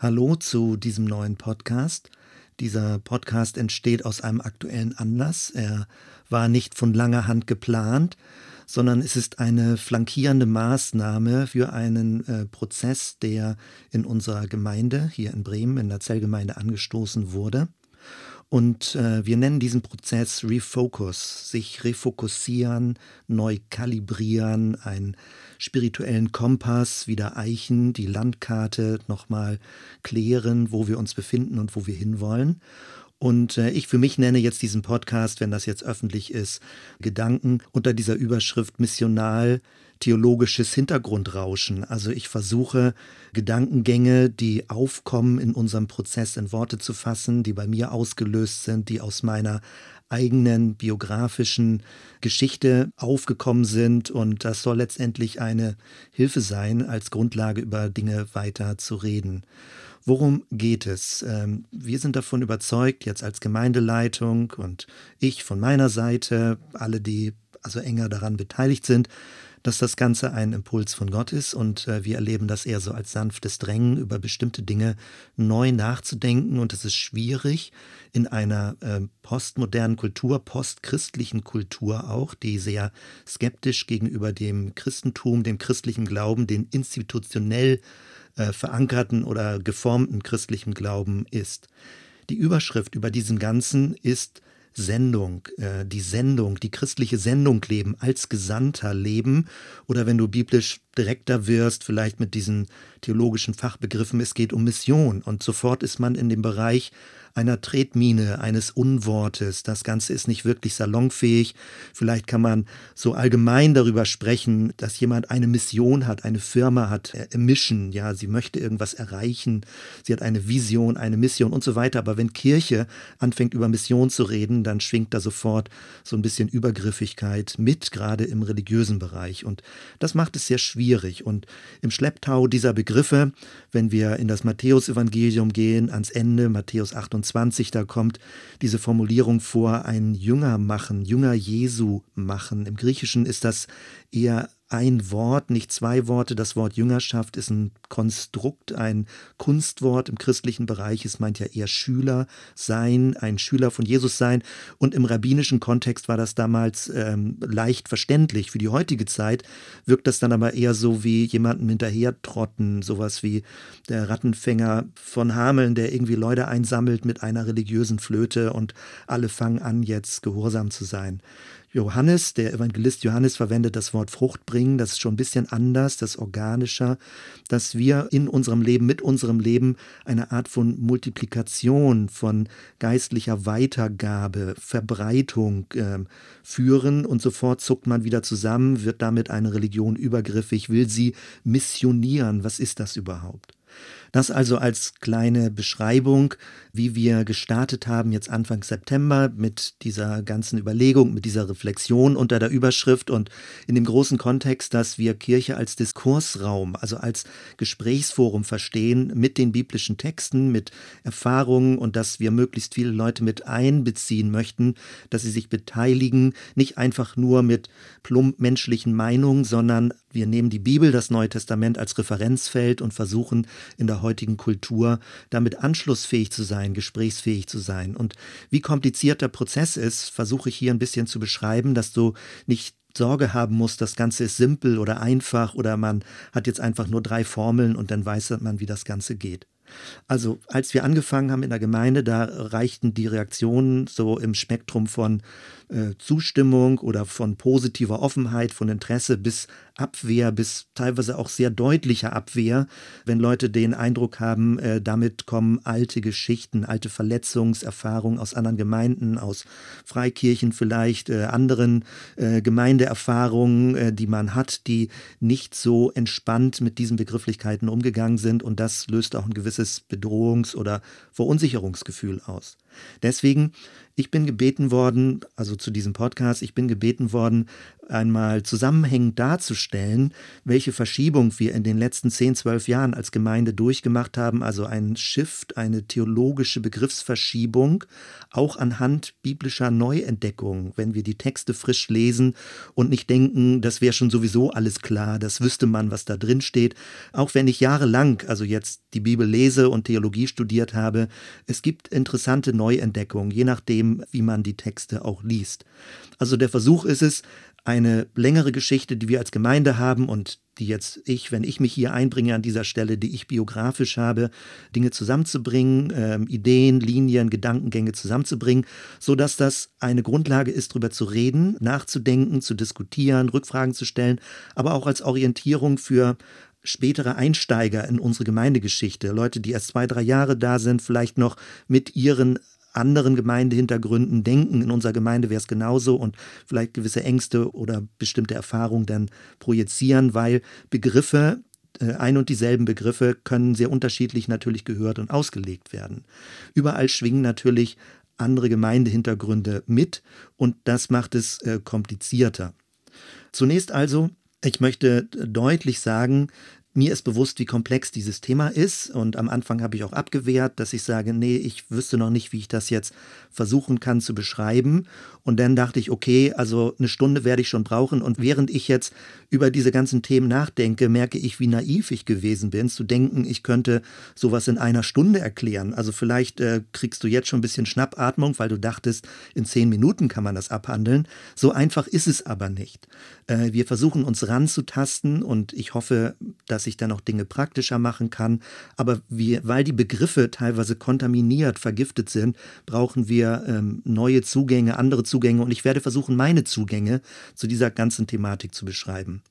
Hallo zu diesem neuen Podcast. Dieser Podcast entsteht aus einem aktuellen Anlass. Er war nicht von langer Hand geplant, sondern es ist eine flankierende Maßnahme für einen äh, Prozess, der in unserer Gemeinde hier in Bremen, in der Zellgemeinde angestoßen wurde. Und äh, wir nennen diesen Prozess Refocus, sich refokussieren, neu kalibrieren, einen spirituellen Kompass wieder eichen, die Landkarte nochmal klären, wo wir uns befinden und wo wir hinwollen. Und äh, ich für mich nenne jetzt diesen Podcast, wenn das jetzt öffentlich ist, Gedanken unter dieser Überschrift Missional theologisches Hintergrundrauschen. Also ich versuche Gedankengänge, die aufkommen in unserem Prozess in Worte zu fassen, die bei mir ausgelöst sind, die aus meiner eigenen biografischen Geschichte aufgekommen sind. Und das soll letztendlich eine Hilfe sein, als Grundlage über Dinge weiter zu reden. Worum geht es? Ähm, wir sind davon überzeugt, jetzt als Gemeindeleitung und ich von meiner Seite, alle, die also enger daran beteiligt sind, dass das Ganze ein Impuls von Gott ist und äh, wir erleben das eher so als sanftes Drängen, über bestimmte Dinge neu nachzudenken und es ist schwierig in einer äh, postmodernen Kultur, postchristlichen Kultur auch, die sehr skeptisch gegenüber dem Christentum, dem christlichen Glauben, den institutionell äh, verankerten oder geformten christlichen Glauben ist. Die Überschrift über diesem Ganzen ist Sendung, äh, die Sendung, die christliche Sendung leben, als Gesandter leben. Oder wenn du biblisch direkter wirst, vielleicht mit diesen theologischen Fachbegriffen, es geht um Mission. Und sofort ist man in dem Bereich einer Tretmine, eines Unwortes. Das Ganze ist nicht wirklich salonfähig. Vielleicht kann man so allgemein darüber sprechen, dass jemand eine Mission hat, eine Firma hat, äh, Mission, ja, sie möchte irgendwas erreichen, sie hat eine Vision, eine Mission und so weiter. Aber wenn Kirche anfängt über Mission zu reden, dann schwingt da sofort so ein bisschen Übergriffigkeit mit, gerade im religiösen Bereich. Und das macht es sehr schwierig. Und im Schlepptau dieser Begriffe, wenn wir in das Matthäusevangelium gehen, ans Ende, Matthäus 28, 20, da kommt diese Formulierung vor, ein Jünger machen, Jünger Jesu machen. Im Griechischen ist das eher ein Wort, nicht zwei Worte. Das Wort Jüngerschaft ist ein Konstrukt, ein Kunstwort im christlichen Bereich. Es meint ja eher Schüler sein, ein Schüler von Jesus sein. Und im rabbinischen Kontext war das damals ähm, leicht verständlich. Für die heutige Zeit wirkt das dann aber eher so wie jemandem hinterher trotten, sowas wie der Rattenfänger von Hameln, der irgendwie Leute einsammelt mit einer religiösen Flöte und alle fangen an, jetzt gehorsam zu sein. Johannes, der Evangelist Johannes verwendet das Wort Frucht bringen, das ist schon ein bisschen anders, das organischer, dass wir in unserem Leben, mit unserem Leben eine Art von Multiplikation, von geistlicher Weitergabe, Verbreitung äh, führen und sofort zuckt man wieder zusammen, wird damit eine Religion übergriffig, will sie missionieren. Was ist das überhaupt? Das also als kleine Beschreibung, wie wir gestartet haben jetzt Anfang September mit dieser ganzen Überlegung, mit dieser Reflexion unter der Überschrift und in dem großen Kontext, dass wir Kirche als Diskursraum, also als Gesprächsforum verstehen mit den biblischen Texten, mit Erfahrungen und dass wir möglichst viele Leute mit einbeziehen möchten, dass sie sich beteiligen, nicht einfach nur mit plump menschlichen Meinungen, sondern wir nehmen die Bibel, das Neue Testament als Referenzfeld und versuchen in der heutigen Kultur damit anschlussfähig zu sein, gesprächsfähig zu sein. Und wie kompliziert der Prozess ist, versuche ich hier ein bisschen zu beschreiben, dass du nicht Sorge haben musst, das Ganze ist simpel oder einfach oder man hat jetzt einfach nur drei Formeln und dann weiß man, wie das Ganze geht. Also als wir angefangen haben in der Gemeinde, da reichten die Reaktionen so im Spektrum von äh, Zustimmung oder von positiver Offenheit, von Interesse bis Abwehr, bis teilweise auch sehr deutlicher Abwehr, wenn Leute den Eindruck haben, äh, damit kommen alte Geschichten, alte Verletzungserfahrungen aus anderen Gemeinden, aus Freikirchen vielleicht, äh, anderen äh, Gemeindeerfahrungen, äh, die man hat, die nicht so entspannt mit diesen Begrifflichkeiten umgegangen sind. Und das löst auch ein gewisses Bedrohungs- oder Verunsicherungsgefühl aus. Deswegen Ich bin gebeten worden, also zu diesem Podcast, ich bin gebeten worden, einmal zusammenhängend darzustellen, welche Verschiebung wir in den letzten 10, 12 Jahren als Gemeinde durchgemacht haben, also ein Shift, eine theologische Begriffsverschiebung, auch anhand biblischer Neuentdeckungen, wenn wir die Texte frisch lesen und nicht denken, das wäre schon sowieso alles klar, das wüsste man, was da drin steht. Auch wenn ich jahrelang, also jetzt die Bibel lese und Theologie studiert habe, es gibt interessante Neuentdeckungen, je nachdem, wie man die Texte auch liest. Also der Versuch ist es, eine längere Geschichte, die wir als Gemeinde haben und die jetzt ich, wenn ich mich hier einbringe an dieser Stelle, die ich biografisch habe, Dinge zusammenzubringen, äh, Ideen, Linien, Gedankengänge zusammenzubringen, so dass das eine Grundlage ist, darüber zu reden, nachzudenken, zu diskutieren, Rückfragen zu stellen, aber auch als Orientierung für spätere Einsteiger in unsere Gemeindegeschichte, Leute, die erst zwei, drei Jahre da sind, vielleicht noch mit ihren anderen Gemeindehintergründen denken, in unserer Gemeinde wäre es genauso und vielleicht gewisse Ängste oder bestimmte Erfahrungen dann projizieren, weil Begriffe, äh, ein und dieselben Begriffe können sehr unterschiedlich natürlich gehört und ausgelegt werden. Überall schwingen natürlich andere Gemeindehintergründe mit und das macht es äh, komplizierter. Zunächst also, ich möchte deutlich sagen, mir ist bewusst, wie komplex dieses Thema ist und am Anfang habe ich auch abgewehrt, dass ich sage, nee, ich wüsste noch nicht, wie ich das jetzt versuchen kann zu beschreiben. Und dann dachte ich, okay, also eine Stunde werde ich schon brauchen und während ich jetzt über diese ganzen Themen nachdenke, merke ich, wie naiv ich gewesen bin, zu denken, ich könnte sowas in einer Stunde erklären. Also vielleicht äh, kriegst du jetzt schon ein bisschen Schnappatmung, weil du dachtest, in zehn Minuten kann man das abhandeln. So einfach ist es aber nicht. Äh, wir versuchen uns ranzutasten und ich hoffe, dass ich dann auch Dinge praktischer machen kann. Aber wir, weil die Begriffe teilweise kontaminiert, vergiftet sind, brauchen wir ähm, neue Zugänge, andere Zugänge und ich werde versuchen, meine Zugänge zu dieser ganzen Thematik zu beschreiben.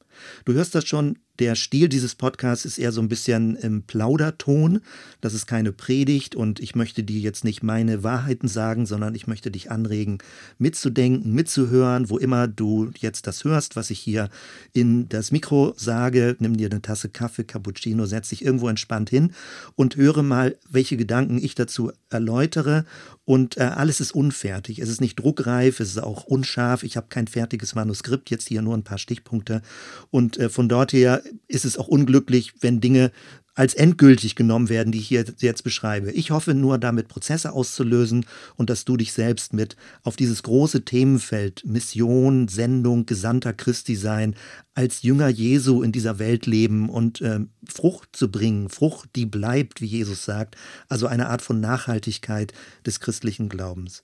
Du hörst das schon, der Stil dieses Podcasts ist eher so ein bisschen im Plauderton. Das ist keine Predigt und ich möchte dir jetzt nicht meine Wahrheiten sagen, sondern ich möchte dich anregen, mitzudenken, mitzuhören, wo immer du jetzt das hörst, was ich hier in das Mikro sage. Nimm dir eine Tasse Kaffee, Cappuccino, setz dich irgendwo entspannt hin und höre mal, welche Gedanken ich dazu erläutere. Und äh, alles ist unfertig. Es ist nicht druckreif, es ist auch unscharf. Ich habe kein fertiges Manuskript, jetzt hier nur ein paar Stichpunkte. Und äh, von dort her ist es auch unglücklich, wenn Dinge als endgültig genommen werden, die ich hier jetzt beschreibe. Ich hoffe nur, damit Prozesse auszulösen und dass du dich selbst mit auf dieses große Themenfeld Mission, Sendung, Gesandter Christi sein, als Jünger Jesu in dieser Welt leben und äh, Frucht zu bringen, Frucht, die bleibt, wie Jesus sagt, also eine Art von Nachhaltigkeit des christlichen Glaubens.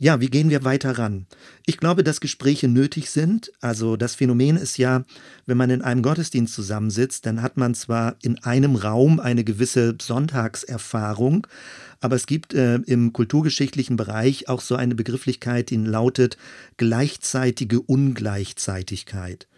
Ja, wie gehen wir weiter ran? Ich glaube, dass Gespräche nötig sind. Also das Phänomen ist ja, wenn man in einem Gottesdienst zusammensitzt, dann hat man zwar in einem Raum eine gewisse Sonntagserfahrung, aber es gibt äh, im kulturgeschichtlichen Bereich auch so eine Begrifflichkeit, die lautet gleichzeitige Ungleichzeitigkeit.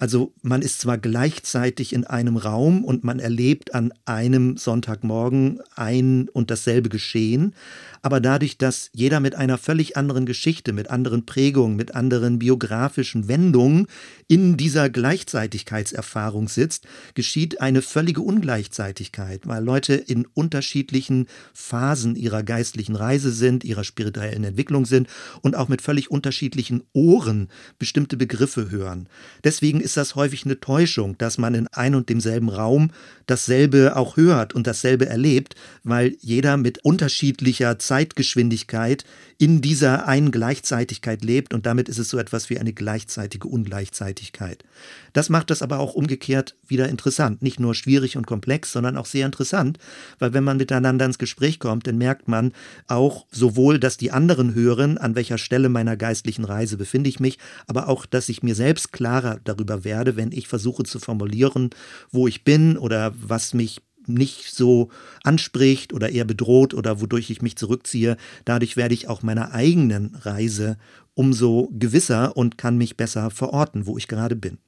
Also man ist zwar gleichzeitig in einem Raum und man erlebt an einem Sonntagmorgen ein und dasselbe Geschehen, aber dadurch, dass jeder mit einer völlig anderen Geschichte, mit anderen Prägungen, mit anderen biografischen Wendungen in dieser Gleichzeitigkeitserfahrung sitzt, geschieht eine völlige Ungleichzeitigkeit, weil Leute in unterschiedlichen Phasen ihrer geistlichen Reise sind, ihrer spirituellen Entwicklung sind und auch mit völlig unterschiedlichen Ohren bestimmte Begriffe hören. Deswegen ist das häufig eine Täuschung, dass man in ein und demselben Raum dasselbe auch hört und dasselbe erlebt, weil jeder mit unterschiedlicher Zeitgeschwindigkeit in dieser einen Gleichzeitigkeit lebt und damit ist es so etwas wie eine gleichzeitige Ungleichzeitigkeit. Das macht das aber auch umgekehrt wieder interessant. Nicht nur schwierig und komplex, sondern auch sehr interessant, weil wenn man miteinander ins Gespräch kommt, dann merkt man auch sowohl, dass die anderen hören, an welcher Stelle meiner geistlichen Reise befinde ich mich, aber auch, dass ich mir selbst klarer darüber werde, wenn ich versuche zu formulieren, wo ich bin oder was mich nicht so anspricht oder eher bedroht oder wodurch ich mich zurückziehe. Dadurch werde ich auch meiner eigenen Reise umso gewisser und kann mich besser verorten, wo ich gerade bin.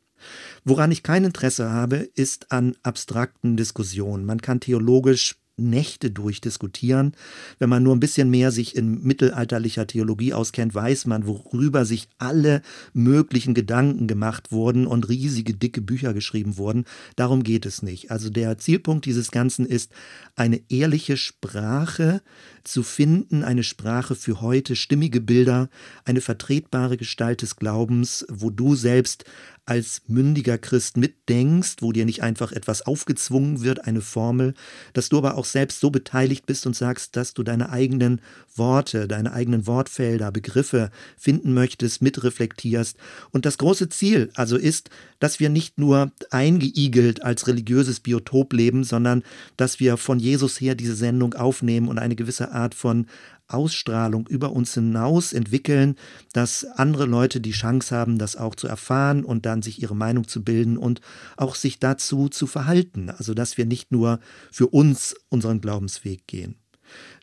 Woran ich kein Interesse habe, ist an abstrakten Diskussionen. Man kann theologisch Nächte durchdiskutieren. Wenn man nur ein bisschen mehr sich in mittelalterlicher Theologie auskennt, weiß man, worüber sich alle möglichen Gedanken gemacht wurden und riesige, dicke Bücher geschrieben wurden. Darum geht es nicht. Also der Zielpunkt dieses Ganzen ist, eine ehrliche Sprache zu finden, eine Sprache für heute, stimmige Bilder, eine vertretbare Gestalt des Glaubens, wo du selbst als mündiger Christ mitdenkst, wo dir nicht einfach etwas aufgezwungen wird, eine Formel, dass du aber auch selbst so beteiligt bist und sagst, dass du deine eigenen Worte, deine eigenen Wortfelder, Begriffe finden möchtest, mitreflektierst. Und das große Ziel also ist, dass wir nicht nur eingeigelt als religiöses Biotop leben, sondern dass wir von Jesus her diese Sendung aufnehmen und eine gewisse Art von Ausstrahlung über uns hinaus entwickeln, dass andere Leute die Chance haben, das auch zu erfahren und dann sich ihre Meinung zu bilden und auch sich dazu zu verhalten. Also dass wir nicht nur für uns unseren Glaubensweg gehen.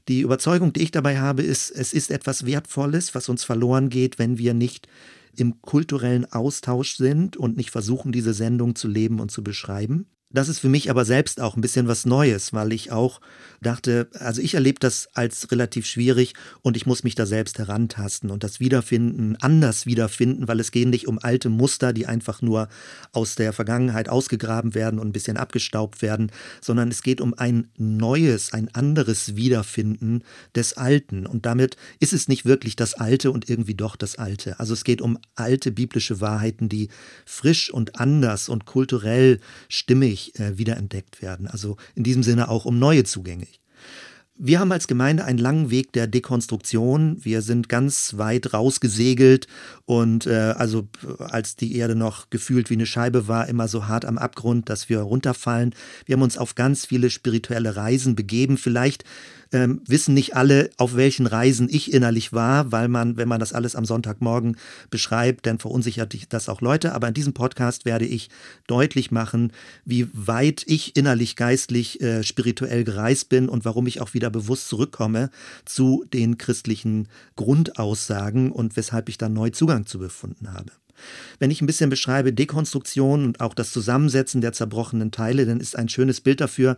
Die Überzeugung, die ich dabei habe, ist, es ist etwas Wertvolles, was uns verloren geht, wenn wir nicht im kulturellen Austausch sind und nicht versuchen, diese Sendung zu leben und zu beschreiben. Das ist für mich aber selbst auch ein bisschen was Neues, weil ich auch dachte, also ich erlebe das als relativ schwierig und ich muss mich da selbst herantasten und das Wiederfinden, anders wiederfinden, weil es geht nicht um alte Muster, die einfach nur aus der Vergangenheit ausgegraben werden und ein bisschen abgestaubt werden, sondern es geht um ein neues, ein anderes Wiederfinden des Alten und damit ist es nicht wirklich das Alte und irgendwie doch das Alte. Also es geht um alte biblische Wahrheiten, die frisch und anders und kulturell stimmig äh, wiederentdeckt werden. Also in diesem Sinne auch um neue Zugänge. Wir haben als Gemeinde einen langen Weg der Dekonstruktion. Wir sind ganz weit rausgesegelt und äh, also als die Erde noch gefühlt wie eine Scheibe war, immer so hart am Abgrund, dass wir runterfallen. Wir haben uns auf ganz viele spirituelle Reisen begeben. Vielleicht ähm, wissen nicht alle, auf welchen Reisen ich innerlich war, weil man, wenn man das alles am Sonntagmorgen beschreibt, dann verunsichert das auch Leute. Aber in diesem Podcast werde ich deutlich machen, wie weit ich innerlich, geistlich, äh, spirituell gereist bin und warum ich auch wieder bewusst zurückkomme zu den christlichen Grundaussagen und weshalb ich da neu Zugang zu befunden habe. Wenn ich ein bisschen beschreibe Dekonstruktion und auch das Zusammensetzen der zerbrochenen Teile, dann ist ein schönes Bild dafür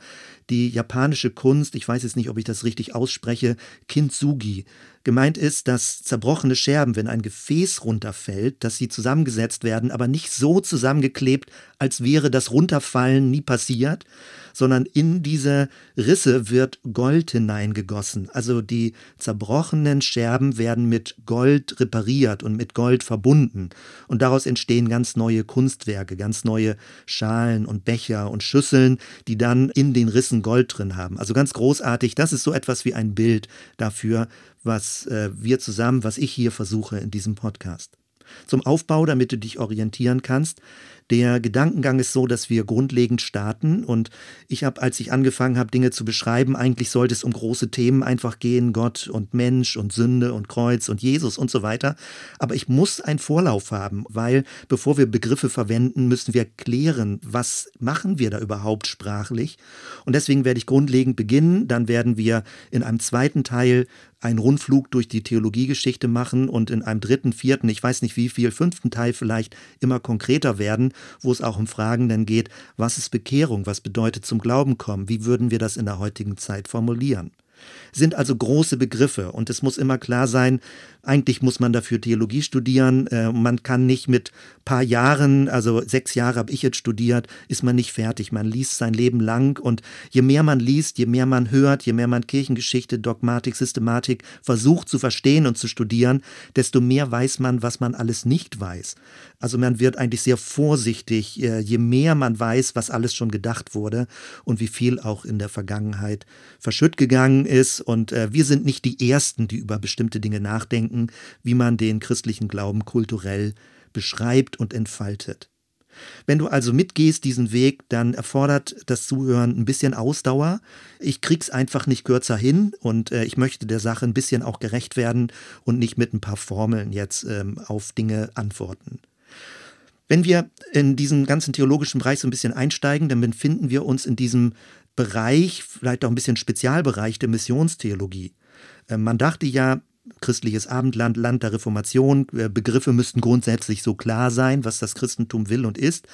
die japanische Kunst, ich weiß jetzt nicht, ob ich das richtig ausspreche, Kintsugi. Gemeint ist, dass zerbrochene Scherben, wenn ein Gefäß runterfällt, dass sie zusammengesetzt werden, aber nicht so zusammengeklebt, als wäre das Runterfallen nie passiert, sondern in diese Risse wird Gold hineingegossen. Also die zerbrochenen Scherben werden mit Gold repariert und mit Gold verbunden. Und daraus entstehen ganz neue Kunstwerke, ganz neue Schalen und Becher und Schüsseln, die dann in den Rissen Gold drin haben. Also ganz großartig. Das ist so etwas wie ein Bild dafür, was äh, wir zusammen, was ich hier versuche in diesem Podcast. Zum Aufbau, damit du dich orientieren kannst. Der Gedankengang ist so, dass wir grundlegend starten und ich habe, als ich angefangen habe, Dinge zu beschreiben, eigentlich sollte es um große Themen einfach gehen, Gott und Mensch und Sünde und Kreuz und Jesus und so weiter. Aber ich muss einen Vorlauf haben, weil bevor wir Begriffe verwenden, müssen wir klären, was machen wir da überhaupt sprachlich. Und deswegen werde ich grundlegend beginnen, dann werden wir in einem zweiten Teil einen Rundflug durch die Theologiegeschichte machen und in einem dritten, vierten, ich weiß nicht wie viel, fünften Teil vielleicht immer konkreter werden, wo es auch um Fragen dann geht, was ist Bekehrung, was bedeutet zum Glauben kommen, wie würden wir das in der heutigen Zeit formulieren sind also große Begriffe und es muss immer klar sein, eigentlich muss man dafür Theologie studieren. Äh, man kann nicht mit paar Jahren, also sechs Jahre habe ich jetzt studiert, ist man nicht fertig. Man liest sein Leben lang und je mehr man liest, je mehr man hört, je mehr man Kirchengeschichte, Dogmatik, Systematik versucht zu verstehen und zu studieren, desto mehr weiß man, was man alles nicht weiß. Also man wird eigentlich sehr vorsichtig, äh, je mehr man weiß, was alles schon gedacht wurde und wie viel auch in der Vergangenheit verschütt gegangen ist. Und äh, wir sind nicht die Ersten, die über bestimmte Dinge nachdenken, wie man den christlichen Glauben kulturell beschreibt und entfaltet. Wenn du also mitgehst diesen Weg, dann erfordert das Zuhören ein bisschen Ausdauer. Ich krieg's einfach nicht kürzer hin und äh, ich möchte der Sache ein bisschen auch gerecht werden und nicht mit ein paar Formeln jetzt ähm, auf Dinge antworten. Wenn wir in diesen ganzen theologischen Bereich so ein bisschen einsteigen, dann befinden wir uns in diesem Bereich, vielleicht auch ein bisschen Spezialbereich der Missionstheologie. Äh, man dachte ja, christliches Abendland, Land der Reformation, äh, Begriffe müssten grundsätzlich so klar sein, was das Christentum will und ist.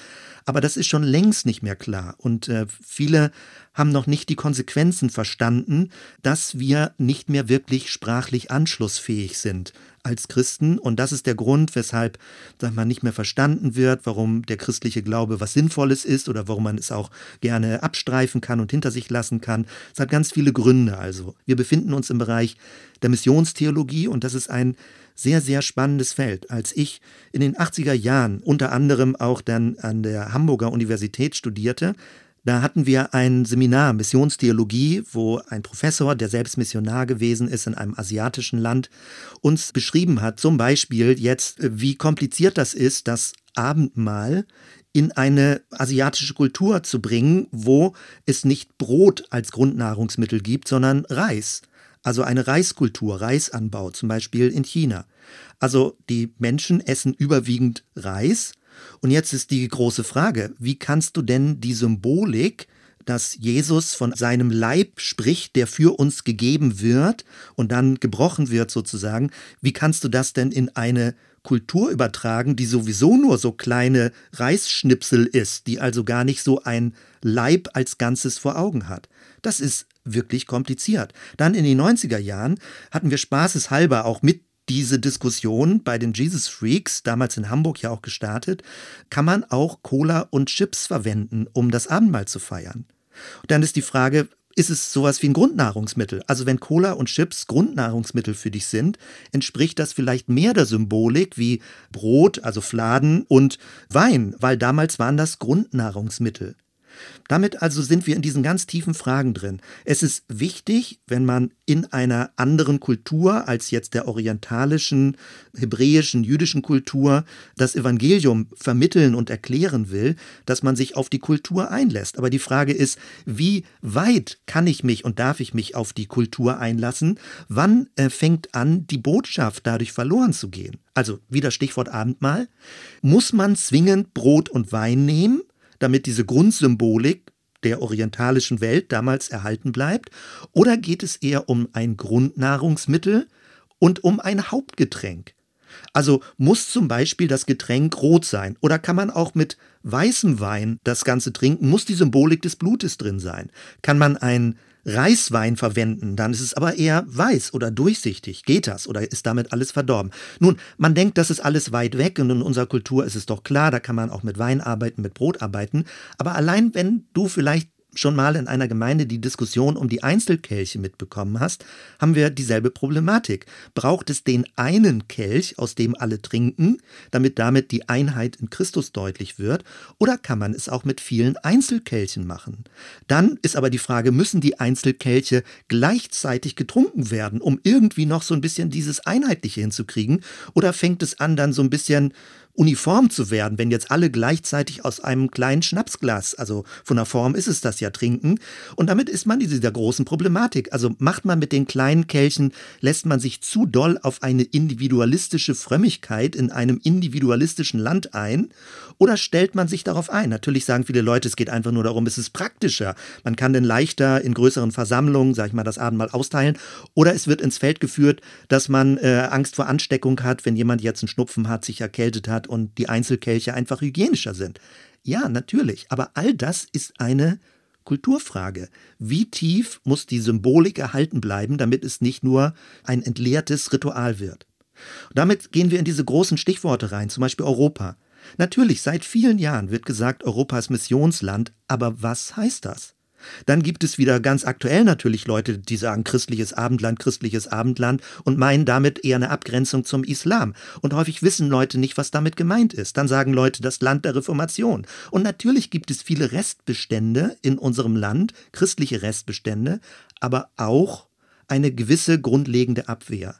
Aber das ist schon längst nicht mehr klar. Und äh, viele haben noch nicht die Konsequenzen verstanden, dass wir nicht mehr wirklich sprachlich anschlussfähig sind als Christen. Und das ist der Grund, weshalb sag mal, nicht mehr verstanden wird, warum der christliche Glaube was Sinnvolles ist oder warum man es auch gerne abstreifen kann und hinter sich lassen kann. Es hat ganz viele Gründe. Also wir befinden uns im Bereich der Missionstheologie und das ist ein sehr, sehr spannendes Feld. Als ich in den 80er Jahren unter anderem auch dann an der Hamburger Universität studierte, da hatten wir ein Seminar Missionstheologie, wo ein Professor, der selbst Missionar gewesen ist in einem asiatischen Land, uns beschrieben hat, zum Beispiel jetzt, wie kompliziert das ist, das Abendmahl in eine asiatische Kultur zu bringen, wo es nicht Brot als Grundnahrungsmittel gibt, sondern Reis. Also eine Reiskultur, Reisanbau, zum Beispiel in China. Also die Menschen essen überwiegend Reis und jetzt ist die große Frage, wie kannst du denn die Symbolik, dass Jesus von seinem Leib spricht, der für uns gegeben wird und dann gebrochen wird sozusagen, wie kannst du das denn in eine Kultur übertragen, die sowieso nur so kleine Reisschnipsel ist, die also gar nicht so ein Leib als Ganzes vor Augen hat. Das ist wirklich kompliziert. Dann in den 90er Jahren hatten wir spaßeshalber auch mit diese Diskussion bei den Jesus Freaks, damals in Hamburg ja auch gestartet, kann man auch Cola und Chips verwenden, um das Abendmahl zu feiern. Und dann ist die Frage, ist es sowas wie ein Grundnahrungsmittel? Also wenn Cola und Chips Grundnahrungsmittel für dich sind, entspricht das vielleicht mehr der Symbolik wie Brot, also Fladen und Wein, weil damals waren das Grundnahrungsmittel. Damit also sind wir in diesen ganz tiefen Fragen drin. Es ist wichtig, wenn man in einer anderen Kultur als jetzt der orientalischen, hebräischen, jüdischen Kultur das Evangelium vermitteln und erklären will, dass man sich auf die Kultur einlässt. Aber die Frage ist, wie weit kann ich mich und darf ich mich auf die Kultur einlassen? Wann äh, fängt an, die Botschaft dadurch verloren zu gehen? Also wieder Stichwort Abendmahl. Muss man zwingend Brot und Wein nehmen? Damit diese Grundsymbolik der orientalischen Welt damals erhalten bleibt? Oder geht es eher um ein Grundnahrungsmittel und um ein Hauptgetränk? Also muss zum Beispiel das Getränk rot sein oder kann man auch mit weißem Wein das Ganze trinken? Muss die Symbolik des Blutes drin sein? Kann man ein Reiswein verwenden, dann ist es aber eher weiß oder durchsichtig. Geht das oder ist damit alles verdorben? Nun, man denkt, das ist alles weit weg und in unserer Kultur ist es doch klar, da kann man auch mit Wein arbeiten, mit Brot arbeiten. Aber allein wenn du vielleicht schon mal in einer Gemeinde die Diskussion um die Einzelkelche mitbekommen hast, haben wir dieselbe Problematik. Braucht es den einen Kelch, aus dem alle trinken, damit damit die Einheit in Christus deutlich wird, oder kann man es auch mit vielen Einzelkelchen machen? Dann ist aber die Frage, müssen die Einzelkelche gleichzeitig getrunken werden, um irgendwie noch so ein bisschen dieses Einheitliche hinzukriegen, oder fängt es an, dann so ein bisschen uniform zu werden, wenn jetzt alle gleichzeitig aus einem kleinen Schnapsglas, also von der Form ist es das ja, trinken. Und damit ist man in dieser großen Problematik. Also macht man mit den kleinen Kelchen, lässt man sich zu doll auf eine individualistische Frömmigkeit in einem individualistischen Land ein oder stellt man sich darauf ein? Natürlich sagen viele Leute, es geht einfach nur darum, es ist praktischer. Man kann denn leichter in größeren Versammlungen, sag ich mal, das Abendmahl austeilen. Oder es wird ins Feld geführt, dass man äh, Angst vor Ansteckung hat, wenn jemand jetzt einen Schnupfen hat, sich erkältet hat und die Einzelkelche einfach hygienischer sind. Ja, natürlich. Aber all das ist eine Kulturfrage. Wie tief muss die Symbolik erhalten bleiben, damit es nicht nur ein entleertes Ritual wird? Und damit gehen wir in diese großen Stichworte rein, zum Beispiel Europa. Natürlich, seit vielen Jahren wird gesagt, Europas Missionsland, aber was heißt das? Dann gibt es wieder ganz aktuell natürlich Leute, die sagen christliches Abendland, christliches Abendland und meinen damit eher eine Abgrenzung zum Islam. Und häufig wissen Leute nicht, was damit gemeint ist. Dann sagen Leute das Land der Reformation. Und natürlich gibt es viele Restbestände in unserem Land, christliche Restbestände, aber auch eine gewisse grundlegende Abwehr.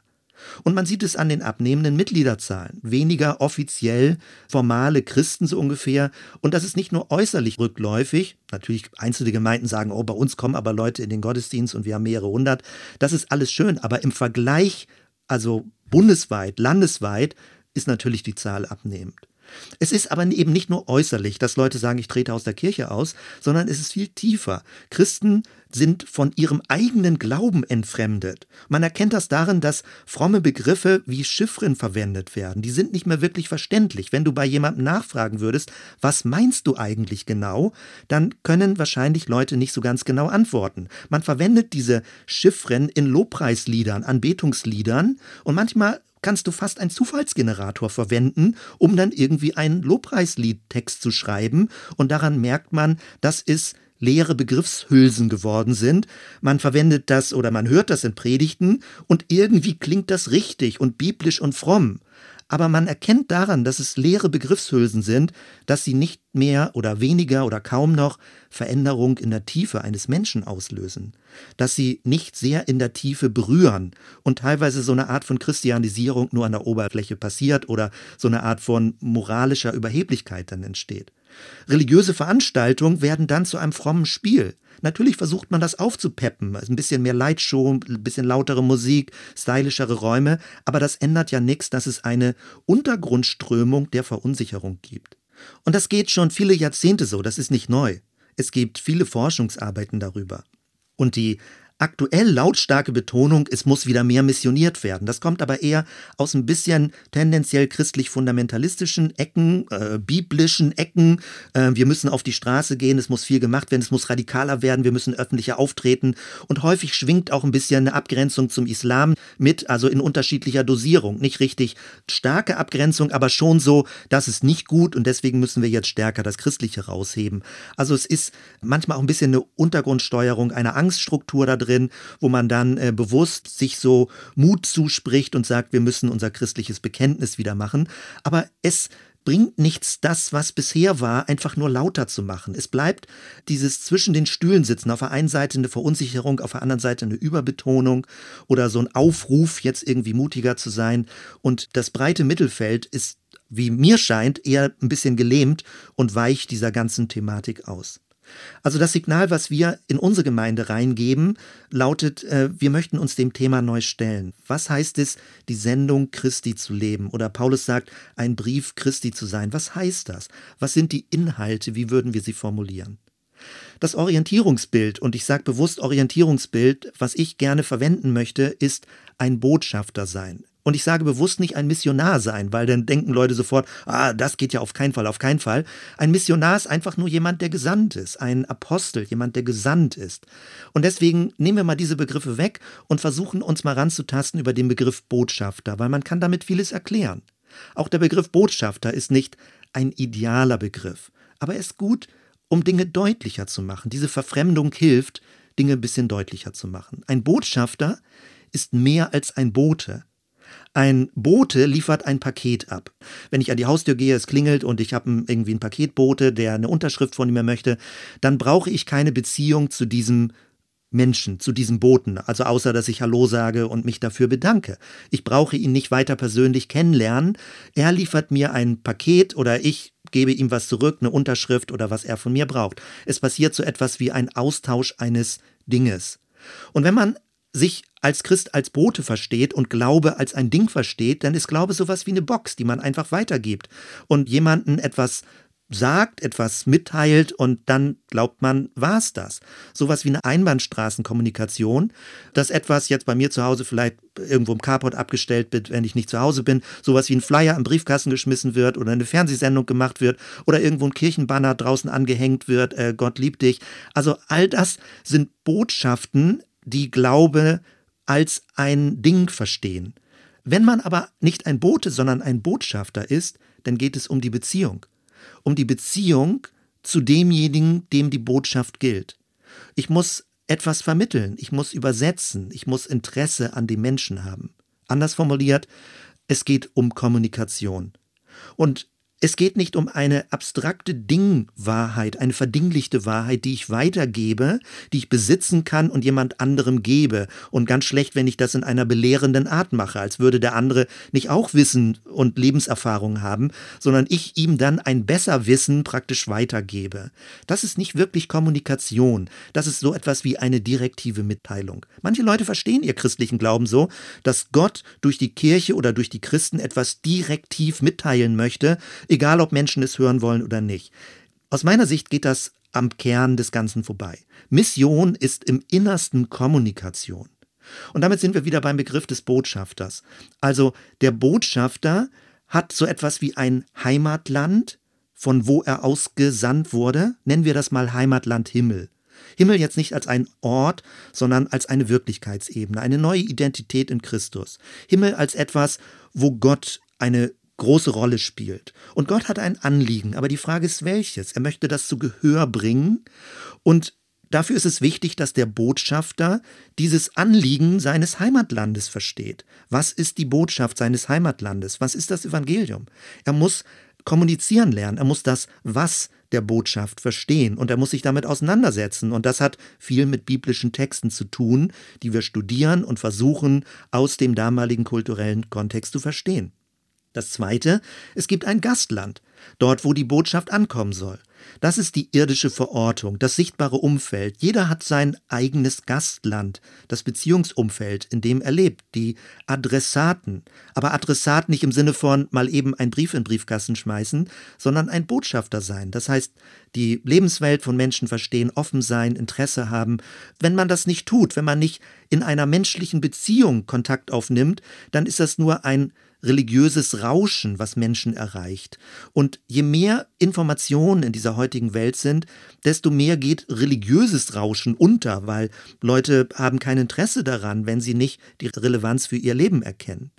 Und man sieht es an den abnehmenden Mitgliederzahlen. Weniger offiziell formale Christen so ungefähr. Und das ist nicht nur äußerlich rückläufig. Natürlich einzelne Gemeinden sagen, oh, bei uns kommen aber Leute in den Gottesdienst und wir haben mehrere hundert. Das ist alles schön. Aber im Vergleich, also bundesweit, landesweit, ist natürlich die Zahl abnehmend. Es ist aber eben nicht nur äußerlich, dass Leute sagen, ich trete aus der Kirche aus, sondern es ist viel tiefer. Christen sind von ihrem eigenen Glauben entfremdet. Man erkennt das darin, dass fromme Begriffe wie Chiffren verwendet werden. Die sind nicht mehr wirklich verständlich. Wenn du bei jemandem nachfragen würdest, was meinst du eigentlich genau, dann können wahrscheinlich Leute nicht so ganz genau antworten. Man verwendet diese Chiffren in Lobpreisliedern, Anbetungsliedern und manchmal kannst du fast einen Zufallsgenerator verwenden, um dann irgendwie einen Lobpreisliedtext zu schreiben. Und daran merkt man, das ist leere Begriffshülsen geworden sind. Man verwendet das oder man hört das in Predigten und irgendwie klingt das richtig und biblisch und fromm. Aber man erkennt daran, dass es leere Begriffshülsen sind, dass sie nicht mehr oder weniger oder kaum noch Veränderung in der Tiefe eines Menschen auslösen, dass sie nicht sehr in der Tiefe berühren und teilweise so eine Art von Christianisierung nur an der Oberfläche passiert oder so eine Art von moralischer Überheblichkeit dann entsteht. Religiöse Veranstaltungen werden dann zu einem frommen Spiel. Natürlich versucht man das aufzupeppen, ein bisschen mehr Lightshow, ein bisschen lautere Musik, stylischere Räume, aber das ändert ja nichts, dass es eine Untergrundströmung der Verunsicherung gibt. Und das geht schon viele Jahrzehnte so, das ist nicht neu. Es gibt viele Forschungsarbeiten darüber. Und die aktuell lautstarke Betonung, es muss wieder mehr missioniert werden. Das kommt aber eher aus ein bisschen tendenziell christlich-fundamentalistischen Ecken, äh, biblischen Ecken. Äh, wir müssen auf die Straße gehen, es muss viel gemacht werden, es muss radikaler werden, wir müssen öffentlicher auftreten. Und häufig schwingt auch ein bisschen eine Abgrenzung zum Islam mit, also in unterschiedlicher Dosierung. Nicht richtig starke Abgrenzung, aber schon so, das ist nicht gut und deswegen müssen wir jetzt stärker das Christliche rausheben. Also es ist manchmal auch ein bisschen eine Untergrundsteuerung einer Angststruktur da drin drin, wo man dann äh, bewusst sich so Mut zuspricht und sagt, wir müssen unser christliches Bekenntnis wieder machen. Aber es bringt nichts, das, was bisher war, einfach nur lauter zu machen. Es bleibt dieses zwischen den Stühlen sitzen. Auf der einen Seite eine Verunsicherung, auf der anderen Seite eine Überbetonung oder so ein Aufruf, jetzt irgendwie mutiger zu sein. Und das breite Mittelfeld ist, wie mir scheint, eher ein bisschen gelähmt und weicht dieser ganzen Thematik aus. Also das Signal, was wir in unsere Gemeinde reingeben, lautet, äh, wir möchten uns dem Thema neu stellen. Was heißt es, die Sendung Christi zu leben? Oder Paulus sagt, ein Brief Christi zu sein. Was heißt das? Was sind die Inhalte? Wie würden wir sie formulieren? Das Orientierungsbild, und ich sage bewusst Orientierungsbild, was ich gerne verwenden möchte, ist ein Botschafter sein. Und ich sage bewusst nicht ein Missionar sein, weil dann denken Leute sofort, ah, das geht ja auf keinen Fall, auf keinen Fall. Ein Missionar ist einfach nur jemand, der gesandt ist, ein Apostel, jemand, der gesandt ist. Und deswegen nehmen wir mal diese Begriffe weg und versuchen uns mal ranzutasten über den Begriff Botschafter, weil man kann damit vieles erklären. Auch der Begriff Botschafter ist nicht ein idealer Begriff, aber er ist gut, um Dinge deutlicher zu machen. Diese Verfremdung hilft, Dinge ein bisschen deutlicher zu machen. Ein Botschafter ist mehr als ein Bote. Ein Bote liefert ein Paket ab. Wenn ich an die Haustür gehe, es klingelt und ich habe irgendwie einen Paketbote, der eine Unterschrift von mir möchte, dann brauche ich keine Beziehung zu diesem Menschen, zu diesem Boten, also außer dass ich Hallo sage und mich dafür bedanke. Ich brauche ihn nicht weiter persönlich kennenlernen. Er liefert mir ein Paket oder ich gebe ihm was zurück, eine Unterschrift oder was er von mir braucht. Es passiert so etwas wie ein Austausch eines Dinges. Und wenn man sich als Christ als Bote versteht und Glaube als ein Ding versteht, dann ist Glaube sowas wie eine Box, die man einfach weitergibt und jemanden etwas sagt, etwas mitteilt und dann glaubt man, war's das. Sowas wie eine Einbahnstraßenkommunikation, dass etwas jetzt bei mir zu Hause vielleicht irgendwo im Carport abgestellt wird, wenn ich nicht zu Hause bin, sowas wie ein Flyer im Briefkasten geschmissen wird oder eine Fernsehsendung gemacht wird oder irgendwo ein Kirchenbanner draußen angehängt wird, äh, Gott liebt dich. Also all das sind Botschaften, die Glaube als ein Ding verstehen. Wenn man aber nicht ein Bote, sondern ein Botschafter ist, dann geht es um die Beziehung. Um die Beziehung zu demjenigen, dem die Botschaft gilt. Ich muss etwas vermitteln, ich muss übersetzen, ich muss Interesse an dem Menschen haben. Anders formuliert, es geht um Kommunikation. Und es geht nicht um eine abstrakte Dingwahrheit, eine verdinglichte Wahrheit, die ich weitergebe, die ich besitzen kann und jemand anderem gebe. Und ganz schlecht, wenn ich das in einer belehrenden Art mache, als würde der andere nicht auch Wissen und Lebenserfahrung haben, sondern ich ihm dann ein besser Wissen praktisch weitergebe. Das ist nicht wirklich Kommunikation. Das ist so etwas wie eine direktive Mitteilung. Manche Leute verstehen ihr christlichen Glauben so, dass Gott durch die Kirche oder durch die Christen etwas direktiv mitteilen möchte, egal ob Menschen es hören wollen oder nicht. Aus meiner Sicht geht das am Kern des Ganzen vorbei. Mission ist im Innersten Kommunikation. Und damit sind wir wieder beim Begriff des Botschafters. Also der Botschafter hat so etwas wie ein Heimatland, von wo er ausgesandt wurde. Nennen wir das mal Heimatland Himmel. Himmel jetzt nicht als ein Ort, sondern als eine Wirklichkeitsebene, eine neue Identität in Christus. Himmel als etwas, wo Gott eine große Rolle spielt. Und Gott hat ein Anliegen, aber die Frage ist welches? Er möchte das zu Gehör bringen und Dafür ist es wichtig, dass der Botschafter dieses Anliegen seines Heimatlandes versteht. Was ist die Botschaft seines Heimatlandes? Was ist das Evangelium? Er muss kommunizieren lernen. Er muss das Was der Botschaft verstehen und er muss sich damit auseinandersetzen. Und das hat viel mit biblischen Texten zu tun, die wir studieren und versuchen aus dem damaligen kulturellen Kontext zu verstehen. Das Zweite, es gibt ein Gastland, dort wo die Botschaft ankommen soll. Das ist die irdische Verortung, das sichtbare Umfeld. Jeder hat sein eigenes Gastland, das Beziehungsumfeld, in dem er lebt, die Adressaten. Aber Adressat nicht im Sinne von mal eben einen Brief in Briefkasten schmeißen, sondern ein Botschafter sein. Das heißt, die Lebenswelt von Menschen verstehen, offen sein, Interesse haben. Wenn man das nicht tut, wenn man nicht in einer menschlichen Beziehung Kontakt aufnimmt, dann ist das nur ein religiöses Rauschen, was Menschen erreicht. Und je mehr Informationen in dieser heutigen Welt sind, desto mehr geht religiöses Rauschen unter, weil Leute haben kein Interesse daran, wenn sie nicht die Relevanz für ihr Leben erkennen.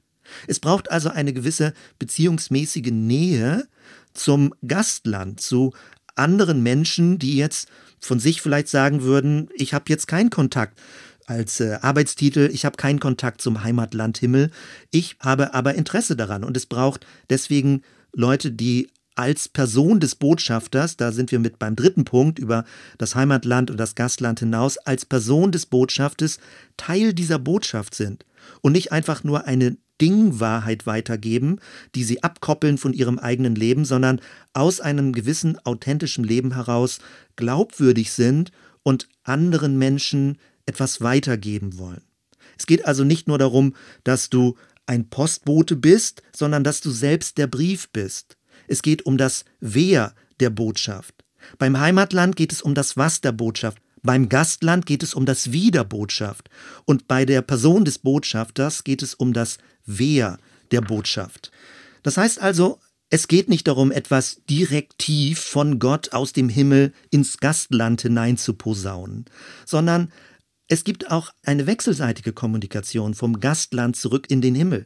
Es braucht also eine gewisse beziehungsmäßige Nähe zum Gastland, zu anderen Menschen, die jetzt von sich vielleicht sagen würden, ich habe jetzt keinen Kontakt als äh, Arbeitstitel, ich habe keinen Kontakt zum Heimatland Himmel, ich habe aber Interesse daran und es braucht deswegen Leute, die als Person des Botschafters, da sind wir mit beim dritten Punkt über das Heimatland und das Gastland hinaus, als Person des Botschafters Teil dieser Botschaft sind und nicht einfach nur eine Dingwahrheit weitergeben, die sie abkoppeln von ihrem eigenen Leben, sondern aus einem gewissen authentischen Leben heraus glaubwürdig sind und anderen Menschen etwas weitergeben wollen. Es geht also nicht nur darum, dass du ein Postbote bist, sondern dass du selbst der Brief bist. Es geht um das Wer der Botschaft. Beim Heimatland geht es um das Was der Botschaft. Beim Gastland geht es um das Wie der Botschaft. Und bei der Person des Botschafters geht es um das Wer der Botschaft. Das heißt also, es geht nicht darum, etwas direktiv von Gott aus dem Himmel ins Gastland hinein zu posaunen, sondern es gibt auch eine wechselseitige Kommunikation vom Gastland zurück in den Himmel.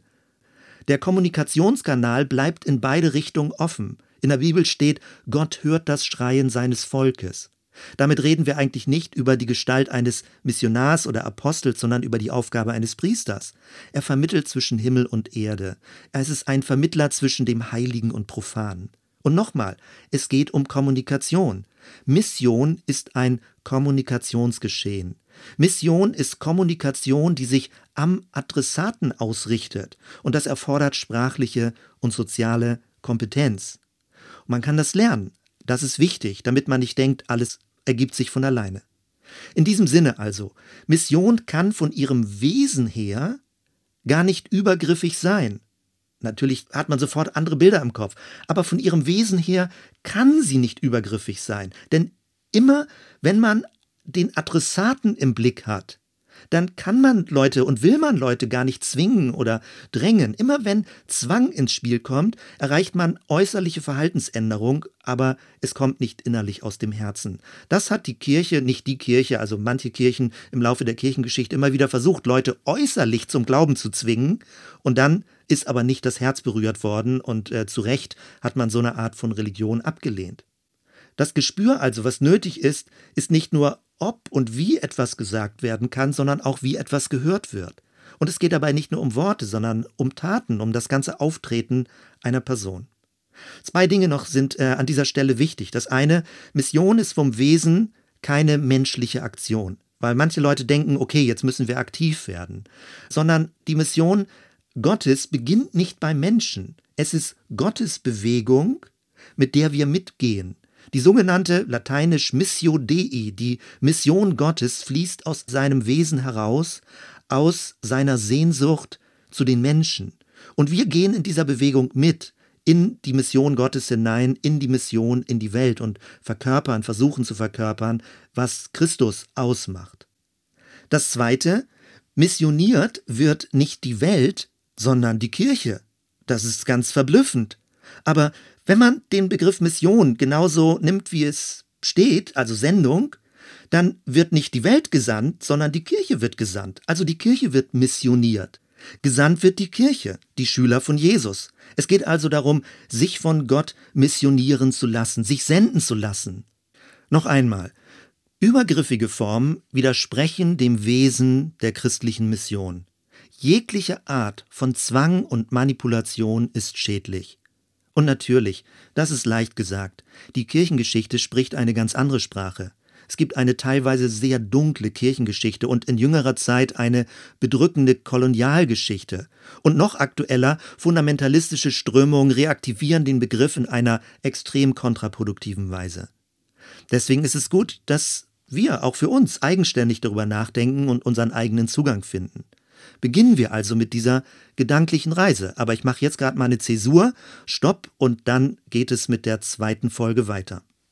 Der Kommunikationskanal bleibt in beide Richtungen offen. In der Bibel steht, Gott hört das Schreien seines Volkes. Damit reden wir eigentlich nicht über die Gestalt eines Missionars oder Apostels, sondern über die Aufgabe eines Priesters. Er vermittelt zwischen Himmel und Erde. Er ist ein Vermittler zwischen dem Heiligen und Profanen. Und nochmal, es geht um Kommunikation. Mission ist ein Kommunikationsgeschehen. Mission ist Kommunikation, die sich am Adressaten ausrichtet und das erfordert sprachliche und soziale Kompetenz. Und man kann das lernen. Das ist wichtig, damit man nicht denkt, alles ergibt sich von alleine. In diesem Sinne also, Mission kann von ihrem Wesen her gar nicht übergriffig sein. Natürlich hat man sofort andere Bilder im Kopf, aber von ihrem Wesen her kann sie nicht übergriffig sein. Denn immer, wenn man den Adressaten im Blick hat, dann kann man Leute und will man Leute gar nicht zwingen oder drängen. Immer wenn Zwang ins Spiel kommt, erreicht man äußerliche Verhaltensänderung, aber es kommt nicht innerlich aus dem Herzen. Das hat die Kirche, nicht die Kirche, also manche Kirchen im Laufe der Kirchengeschichte immer wieder versucht, Leute äußerlich zum Glauben zu zwingen und dann ist aber nicht das Herz berührt worden und äh, zu Recht hat man so eine Art von Religion abgelehnt. Das Gespür also, was nötig ist, ist nicht nur ob und wie etwas gesagt werden kann, sondern auch wie etwas gehört wird. Und es geht dabei nicht nur um Worte, sondern um Taten, um das ganze Auftreten einer Person. Zwei Dinge noch sind äh, an dieser Stelle wichtig. Das eine, Mission ist vom Wesen keine menschliche Aktion, weil manche Leute denken, okay, jetzt müssen wir aktiv werden, sondern die Mission Gottes beginnt nicht beim Menschen. Es ist Gottes Bewegung, mit der wir mitgehen. Die sogenannte lateinisch Missio Dei, die Mission Gottes, fließt aus seinem Wesen heraus, aus seiner Sehnsucht zu den Menschen. Und wir gehen in dieser Bewegung mit, in die Mission Gottes hinein, in die Mission, in die Welt und verkörpern, versuchen zu verkörpern, was Christus ausmacht. Das Zweite, missioniert wird nicht die Welt, sondern die Kirche. Das ist ganz verblüffend. Aber wenn man den Begriff Mission genauso nimmt, wie es steht, also Sendung, dann wird nicht die Welt gesandt, sondern die Kirche wird gesandt. Also die Kirche wird missioniert. Gesandt wird die Kirche, die Schüler von Jesus. Es geht also darum, sich von Gott missionieren zu lassen, sich senden zu lassen. Noch einmal, übergriffige Formen widersprechen dem Wesen der christlichen Mission. Jegliche Art von Zwang und Manipulation ist schädlich. Und natürlich, das ist leicht gesagt, die Kirchengeschichte spricht eine ganz andere Sprache. Es gibt eine teilweise sehr dunkle Kirchengeschichte und in jüngerer Zeit eine bedrückende Kolonialgeschichte. Und noch aktueller, fundamentalistische Strömungen reaktivieren den Begriff in einer extrem kontraproduktiven Weise. Deswegen ist es gut, dass wir auch für uns eigenständig darüber nachdenken und unseren eigenen Zugang finden. Beginnen wir also mit dieser gedanklichen Reise. Aber ich mache jetzt gerade mal eine Zäsur, Stopp und dann geht es mit der zweiten Folge weiter.